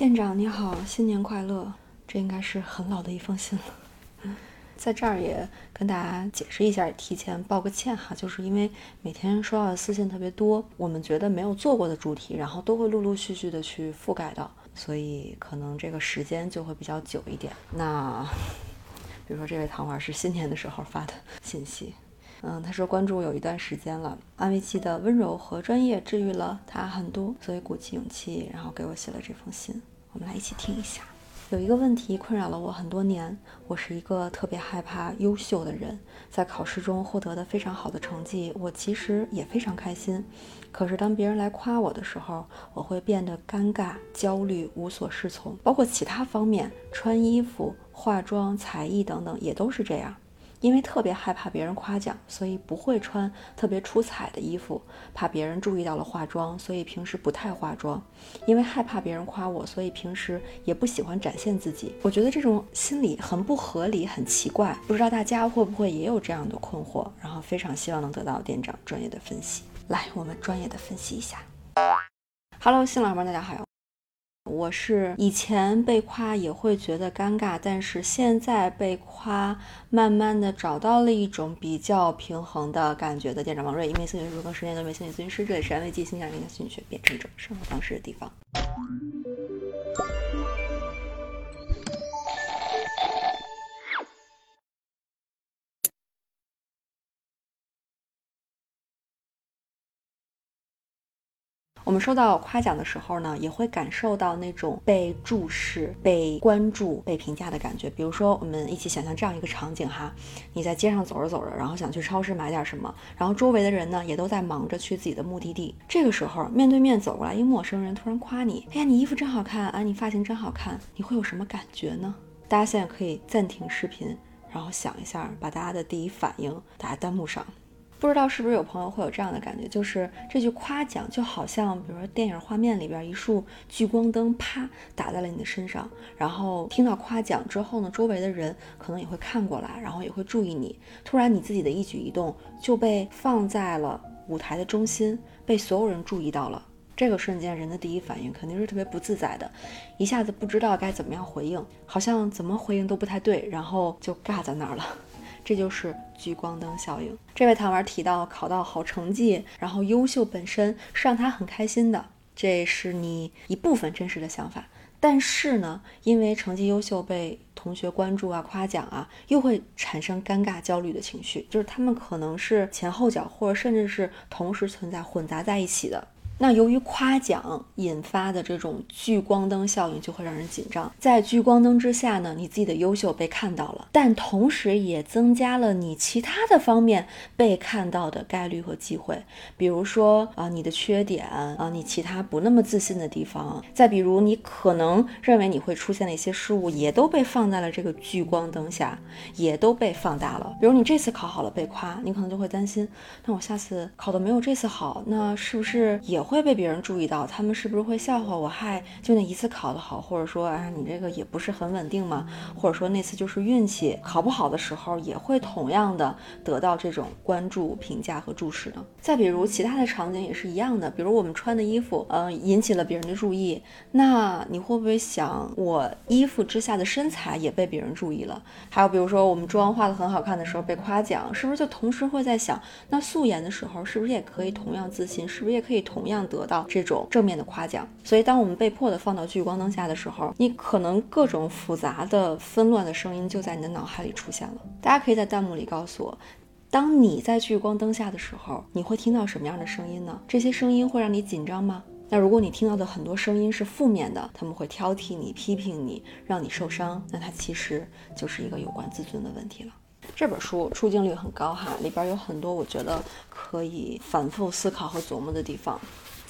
店长你好，新年快乐！这应该是很老的一封信了，在这儿也跟大家解释一下，提前道个歉哈，就是因为每天收到的私信特别多，我们觉得没有做过的主题，然后都会陆陆续续的去覆盖到，所以可能这个时间就会比较久一点。那 比如说这位糖丸是新年的时候发的信息。嗯，他说关注我有一段时间了，安慰剂的温柔和专业治愈了他很多，所以鼓起勇气，然后给我写了这封信。我们来一起听一下。有一个问题困扰了我很多年，我是一个特别害怕优秀的人，在考试中获得的非常好的成绩，我其实也非常开心。可是当别人来夸我的时候，我会变得尴尬、焦虑、无所适从，包括其他方面，穿衣服、化妆、才艺等等，也都是这样。因为特别害怕别人夸奖，所以不会穿特别出彩的衣服；怕别人注意到了化妆，所以平时不太化妆。因为害怕别人夸我，所以平时也不喜欢展现自己。我觉得这种心理很不合理，很奇怪。不知道大家会不会也有这样的困惑？然后非常希望能得到店长专业的分析。来，我们专业的分析一下。Hello，新老们，大家好。我是以前被夸也会觉得尴尬，但是现在被夸，慢慢的找到了一种比较平衡的感觉的店长王瑞，一名心理咨询更十年多位心理咨询师，这里是安慰剂心想人的心理学变成一种生活方式的地方。我们收到夸奖的时候呢，也会感受到那种被注视、被关注、被评价的感觉。比如说，我们一起想象这样一个场景哈，你在街上走着走着，然后想去超市买点什么，然后周围的人呢也都在忙着去自己的目的地。这个时候，面对面走过来一陌生人，突然夸你：“哎呀，你衣服真好看啊，你发型真好看。”你会有什么感觉呢？大家现在可以暂停视频，然后想一下，把大家的第一反应打在弹幕上。不知道是不是有朋友会有这样的感觉，就是这句夸奖就好像，比如说电影画面里边一束聚光灯啪打在了你的身上，然后听到夸奖之后呢，周围的人可能也会看过来，然后也会注意你。突然你自己的一举一动就被放在了舞台的中心，被所有人注意到了。这个瞬间，人的第一反应肯定是特别不自在的，一下子不知道该怎么样回应，好像怎么回应都不太对，然后就尬在那儿了。这就是聚光灯效应。这位糖丸提到考到好成绩，然后优秀本身是让他很开心的，这是你一部分真实的想法。但是呢，因为成绩优秀被同学关注啊、夸奖啊，又会产生尴尬、焦虑的情绪，就是他们可能是前后脚，或者甚至是同时存在、混杂在一起的。那由于夸奖引发的这种聚光灯效应，就会让人紧张。在聚光灯之下呢，你自己的优秀被看到了，但同时也增加了你其他的方面被看到的概率和机会。比如说啊，你的缺点啊，你其他不那么自信的地方，再比如你可能认为你会出现的一些失误，也都被放在了这个聚光灯下，也都被放大了。比如你这次考好了被夸，你可能就会担心，那我下次考的没有这次好，那是不是也？会被别人注意到，他们是不是会笑话我？嗨，就那一次考得好，或者说，哎，你这个也不是很稳定嘛，或者说那次就是运气，考不好的时候也会同样的得到这种关注、评价和注视的。再比如其他的场景也是一样的，比如我们穿的衣服，呃，引起了别人的注意，那你会不会想，我衣服之下的身材也被别人注意了？还有比如说我们妆化的很好看的时候被夸奖，是不是就同时会在想，那素颜的时候是不是也可以同样自信？是不是也可以同样？得到这种正面的夸奖，所以当我们被迫的放到聚光灯下的时候，你可能各种复杂的纷乱的声音就在你的脑海里出现了。大家可以在弹幕里告诉我，当你在聚光灯下的时候，你会听到什么样的声音呢？这些声音会让你紧张吗？那如果你听到的很多声音是负面的，他们会挑剔你、批评你，让你受伤，那它其实就是一个有关自尊的问题了。这本书出镜率很高哈，里边有很多我觉得可以反复思考和琢磨的地方。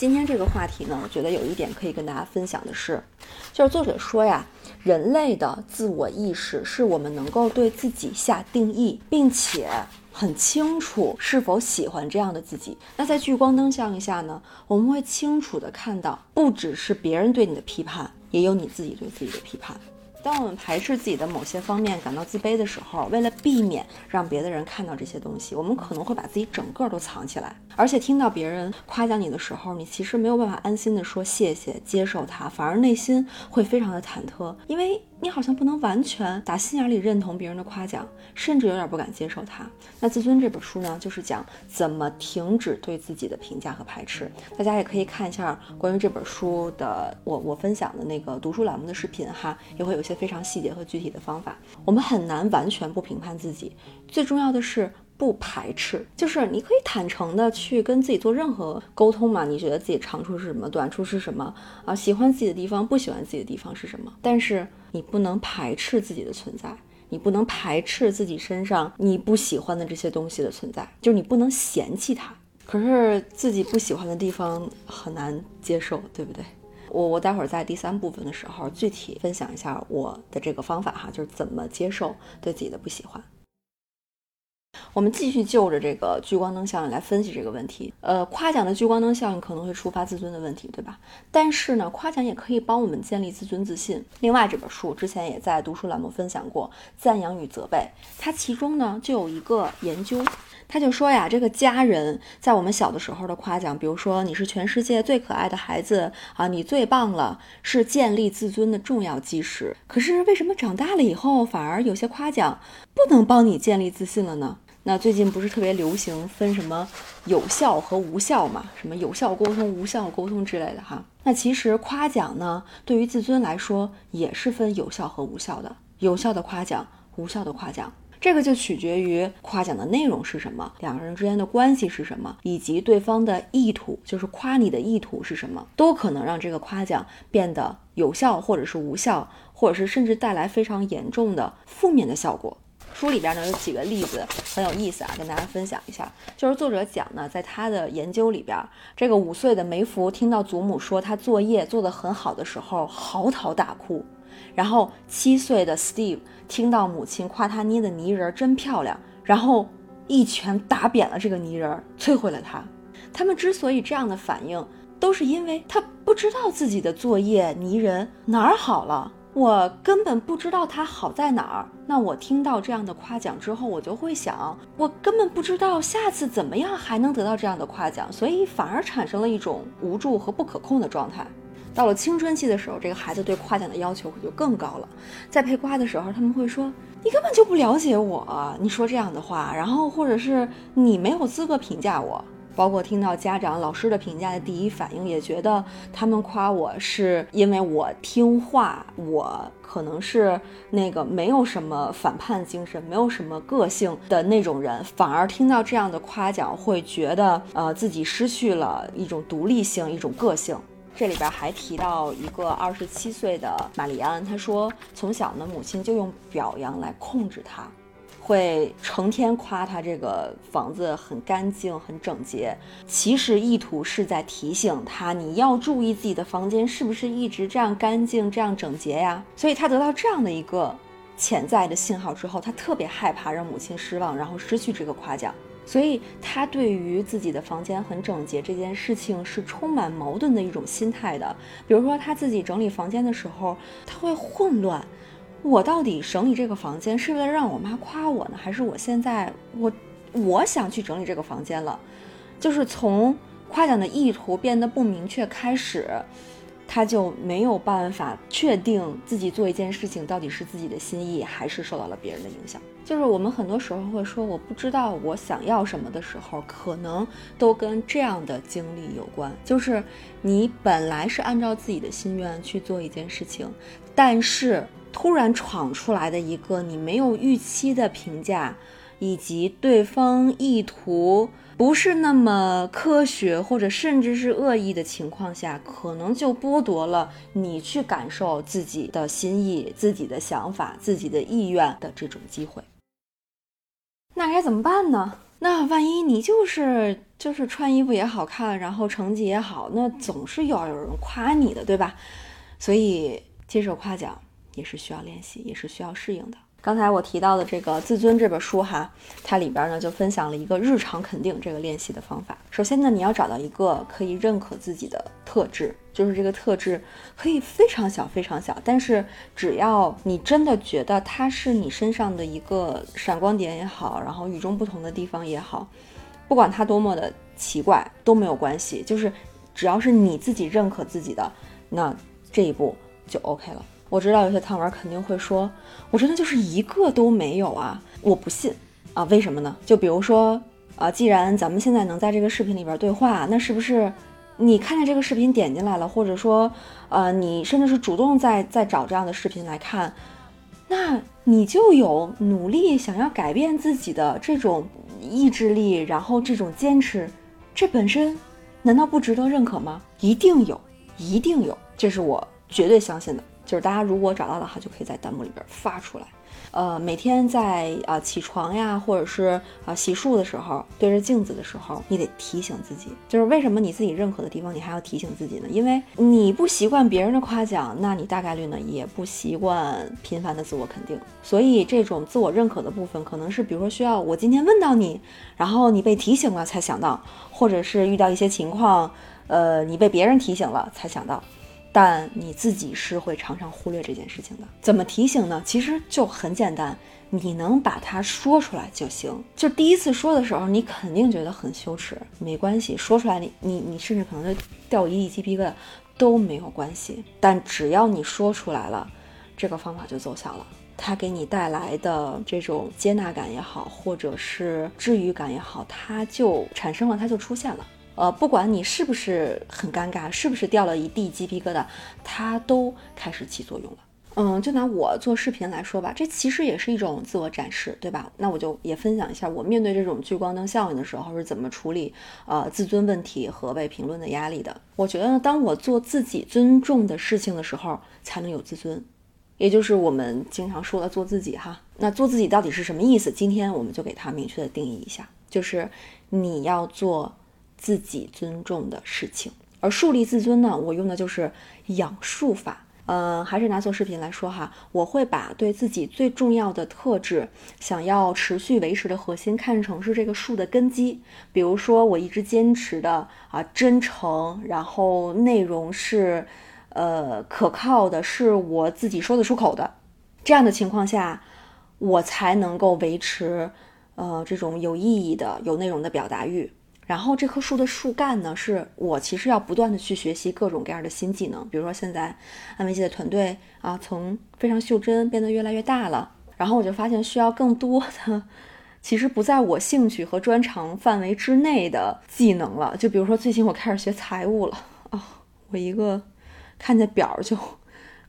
今天这个话题呢，我觉得有一点可以跟大家分享的是，就是作者说呀，人类的自我意识是我们能够对自己下定义，并且很清楚是否喜欢这样的自己。那在聚光灯效应下呢，我们会清楚的看到，不只是别人对你的批判，也有你自己对自己的批判。当我们排斥自己的某些方面，感到自卑的时候，为了避免让别的人看到这些东西，我们可能会把自己整个都藏起来。而且听到别人夸奖你的时候，你其实没有办法安心的说谢谢，接受他，反而内心会非常的忐忑，因为你好像不能完全打心眼里认同别人的夸奖，甚至有点不敢接受它。那《自尊》这本书呢，就是讲怎么停止对自己的评价和排斥。大家也可以看一下关于这本书的我我分享的那个读书栏目的视频哈，也会有一些非常细节和具体的方法。我们很难完全不评判自己，最重要的是。不排斥，就是你可以坦诚的去跟自己做任何沟通嘛。你觉得自己长处是什么，短处是什么啊？喜欢自己的地方，不喜欢自己的地方是什么？但是你不能排斥自己的存在，你不能排斥自己身上你不喜欢的这些东西的存在，就是你不能嫌弃它。可是自己不喜欢的地方很难接受，对不对？我我待会儿在第三部分的时候具体分享一下我的这个方法哈，就是怎么接受对自己的不喜欢。我们继续就着这个聚光灯效应来分析这个问题。呃，夸奖的聚光灯效应可能会触发自尊的问题，对吧？但是呢，夸奖也可以帮我们建立自尊自信。另外，这本书之前也在读书栏目分享过《赞扬与责备》，它其中呢就有一个研究，他就说呀，这个家人在我们小的时候的夸奖，比如说你是全世界最可爱的孩子啊，你最棒了，是建立自尊的重要基石。可是为什么长大了以后，反而有些夸奖不能帮你建立自信了呢？那最近不是特别流行分什么有效和无效嘛？什么有效沟通、无效沟通之类的哈。那其实夸奖呢，对于自尊来说也是分有效和无效的。有效的夸奖，无效的夸奖，这个就取决于夸奖的内容是什么，两个人之间的关系是什么，以及对方的意图，就是夸你的意图是什么，都可能让这个夸奖变得有效，或者是无效，或者是甚至带来非常严重的负面的效果。书里边呢有几个例子很有意思啊，跟大家分享一下。就是作者讲呢，在他的研究里边，这个五岁的梅芙听到祖母说他作业做得很好的时候，嚎啕大哭；然后七岁的 Steve 听到母亲夸他捏的泥人真漂亮，然后一拳打扁了这个泥人，摧毁了他。他们之所以这样的反应，都是因为他不知道自己的作业泥人哪儿好了。我根本不知道它好在哪儿。那我听到这样的夸奖之后，我就会想，我根本不知道下次怎么样还能得到这样的夸奖，所以反而产生了一种无助和不可控的状态。到了青春期的时候，这个孩子对夸奖的要求可就更高了。在被夸的时候，他们会说：“你根本就不了解我，你说这样的话，然后或者是你没有资格评价我。”包括听到家长、老师的评价的第一反应，也觉得他们夸我是因为我听话，我可能是那个没有什么反叛精神、没有什么个性的那种人，反而听到这样的夸奖，会觉得呃自己失去了一种独立性、一种个性。这里边还提到一个二十七岁的玛丽安，她说从小呢，母亲就用表扬来控制她。会成天夸他这个房子很干净、很整洁，其实意图是在提醒他，你要注意自己的房间是不是一直这样干净、这样整洁呀。所以他得到这样的一个潜在的信号之后，他特别害怕让母亲失望，然后失去这个夸奖。所以他对于自己的房间很整洁这件事情是充满矛盾的一种心态的。比如说他自己整理房间的时候，他会混乱。我到底整理这个房间是为了让我妈夸我呢，还是我现在我我想去整理这个房间了？就是从夸奖的意图变得不明确开始，他就没有办法确定自己做一件事情到底是自己的心意，还是受到了别人的影响。就是我们很多时候会说我不知道我想要什么的时候，可能都跟这样的经历有关。就是你本来是按照自己的心愿去做一件事情，但是。突然闯出来的一个你没有预期的评价，以及对方意图不是那么科学，或者甚至是恶意的情况下，可能就剥夺了你去感受自己的心意、自己的想法、自己的意愿的这种机会。那该怎么办呢？那万一你就是就是穿衣服也好看，然后成绩也好，那总是要有人夸你的，对吧？所以接受夸奖。也是需要练习，也是需要适应的。刚才我提到的这个《自尊》这本书哈，它里边呢就分享了一个日常肯定这个练习的方法。首先呢，你要找到一个可以认可自己的特质，就是这个特质可以非常小非常小，但是只要你真的觉得它是你身上的一个闪光点也好，然后与众不同的地方也好，不管它多么的奇怪都没有关系，就是只要是你自己认可自己的，那这一步就 OK 了。我知道有些汤圆肯定会说，我真的就是一个都没有啊！我不信啊，为什么呢？就比如说啊，既然咱们现在能在这个视频里边对话，那是不是你看见这个视频点进来了，或者说呃，你甚至是主动在在找这样的视频来看，那你就有努力想要改变自己的这种意志力，然后这种坚持，这本身难道不值得认可吗？一定有，一定有，这是我绝对相信的。就是大家如果找到的话，就可以在弹幕里边发出来。呃，每天在啊起床呀，或者是啊洗漱的时候，对着镜子的时候，你得提醒自己，就是为什么你自己认可的地方，你还要提醒自己呢？因为你不习惯别人的夸奖，那你大概率呢也不习惯频繁的自我肯定。所以这种自我认可的部分，可能是比如说需要我今天问到你，然后你被提醒了才想到，或者是遇到一些情况，呃，你被别人提醒了才想到。但你自己是会常常忽略这件事情的。怎么提醒呢？其实就很简单，你能把它说出来就行。就第一次说的时候，你肯定觉得很羞耻，没关系，说出来你你你甚至可能就掉一地鸡皮疙瘩都没有关系。但只要你说出来了，这个方法就奏效了。它给你带来的这种接纳感也好，或者是治愈感也好，它就产生了，它就出现了。呃，不管你是不是很尴尬，是不是掉了一地鸡皮疙瘩，它都开始起作用了。嗯，就拿我做视频来说吧，这其实也是一种自我展示，对吧？那我就也分享一下我面对这种聚光灯效应的时候是怎么处理呃自尊问题和被评论的压力的。我觉得呢，当我做自己尊重的事情的时候，才能有自尊，也就是我们经常说的做自己哈。那做自己到底是什么意思？今天我们就给它明确的定义一下，就是你要做。自己尊重的事情，而树立自尊呢，我用的就是养树法。嗯，还是拿做视频来说哈，我会把对自己最重要的特质，想要持续维持的核心看成是这个树的根基。比如说，我一直坚持的啊，真诚，然后内容是呃可靠的，是我自己说得出口的。这样的情况下，我才能够维持呃这种有意义的、有内容的表达欲。然后这棵树的树干呢，是我其实要不断的去学习各种各样的新技能。比如说现在安慰剂的团队啊，从非常袖珍变得越来越大了。然后我就发现需要更多的，其实不在我兴趣和专长范围之内的技能了。就比如说最近我开始学财务了啊，我一个看见表就。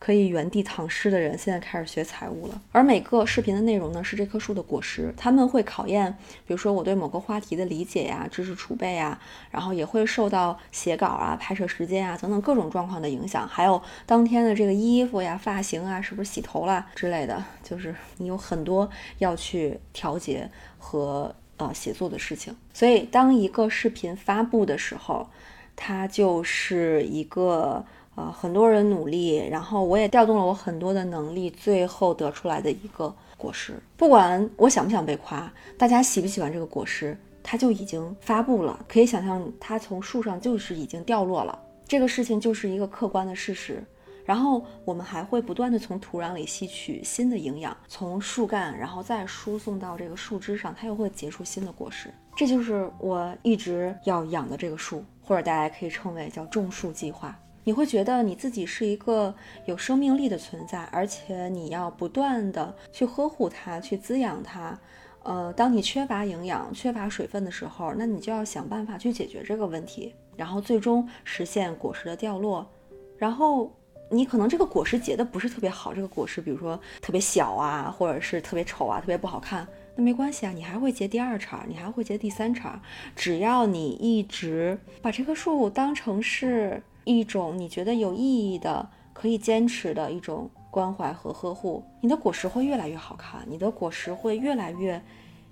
可以原地躺尸的人，现在开始学财务了。而每个视频的内容呢，是这棵树的果实，他们会考验，比如说我对某个话题的理解呀、知识储备呀，然后也会受到写稿啊、拍摄时间啊等等各种状况的影响，还有当天的这个衣服呀、发型啊，是不是洗头啦之类的，就是你有很多要去调节和呃写作的事情。所以，当一个视频发布的时候，它就是一个。呃，很多人努力，然后我也调动了我很多的能力，最后得出来的一个果实。不管我想不想被夸，大家喜不喜欢这个果实，它就已经发布了。可以想象，它从树上就是已经掉落了。这个事情就是一个客观的事实。然后我们还会不断的从土壤里吸取新的营养，从树干，然后再输送到这个树枝上，它又会结出新的果实。这就是我一直要养的这个树，或者大家可以称为叫种树计划。你会觉得你自己是一个有生命力的存在，而且你要不断的去呵护它，去滋养它。呃，当你缺乏营养、缺乏水分的时候，那你就要想办法去解决这个问题，然后最终实现果实的掉落。然后你可能这个果实结的不是特别好，这个果实比如说特别小啊，或者是特别丑啊，特别不好看，那没关系啊，你还会结第二茬，你还会结第三茬，只要你一直把这棵树当成是。一种你觉得有意义的、可以坚持的一种关怀和呵护，你的果实会越来越好看，你的果实会越来越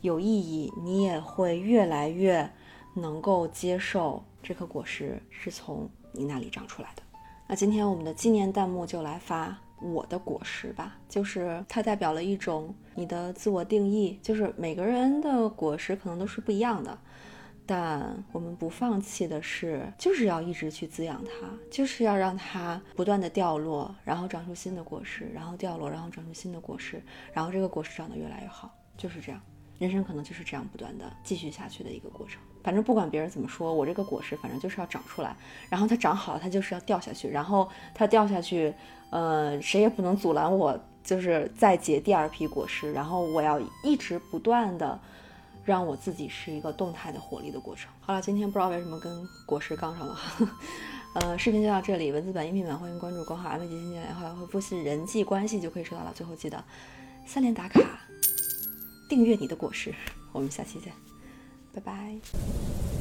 有意义，你也会越来越能够接受这颗果实是从你那里长出来的。那今天我们的纪念弹幕就来发我的果实吧，就是它代表了一种你的自我定义，就是每个人的果实可能都是不一样的。但我们不放弃的是，就是要一直去滋养它，就是要让它不断的掉落，然后长出新的果实，然后掉落，然后长出新的果实，然后这个果实长得越来越好，就是这样。人生可能就是这样不断的继续下去的一个过程。反正不管别人怎么说，我这个果实反正就是要长出来，然后它长好了，它就是要掉下去，然后它掉下去，呃，谁也不能阻拦我，就是再结第二批果实，然后我要一直不断的。让我自己是一个动态的活力的过程。好了，今天不知道为什么跟果实杠上了，呃，视频就到这里，文字版、音频版欢迎关注公号 “M 姐姐”，然后回复“是人际关系”就可以收到了。最后记得三连打卡，订阅你的果实。我们下期见，拜拜。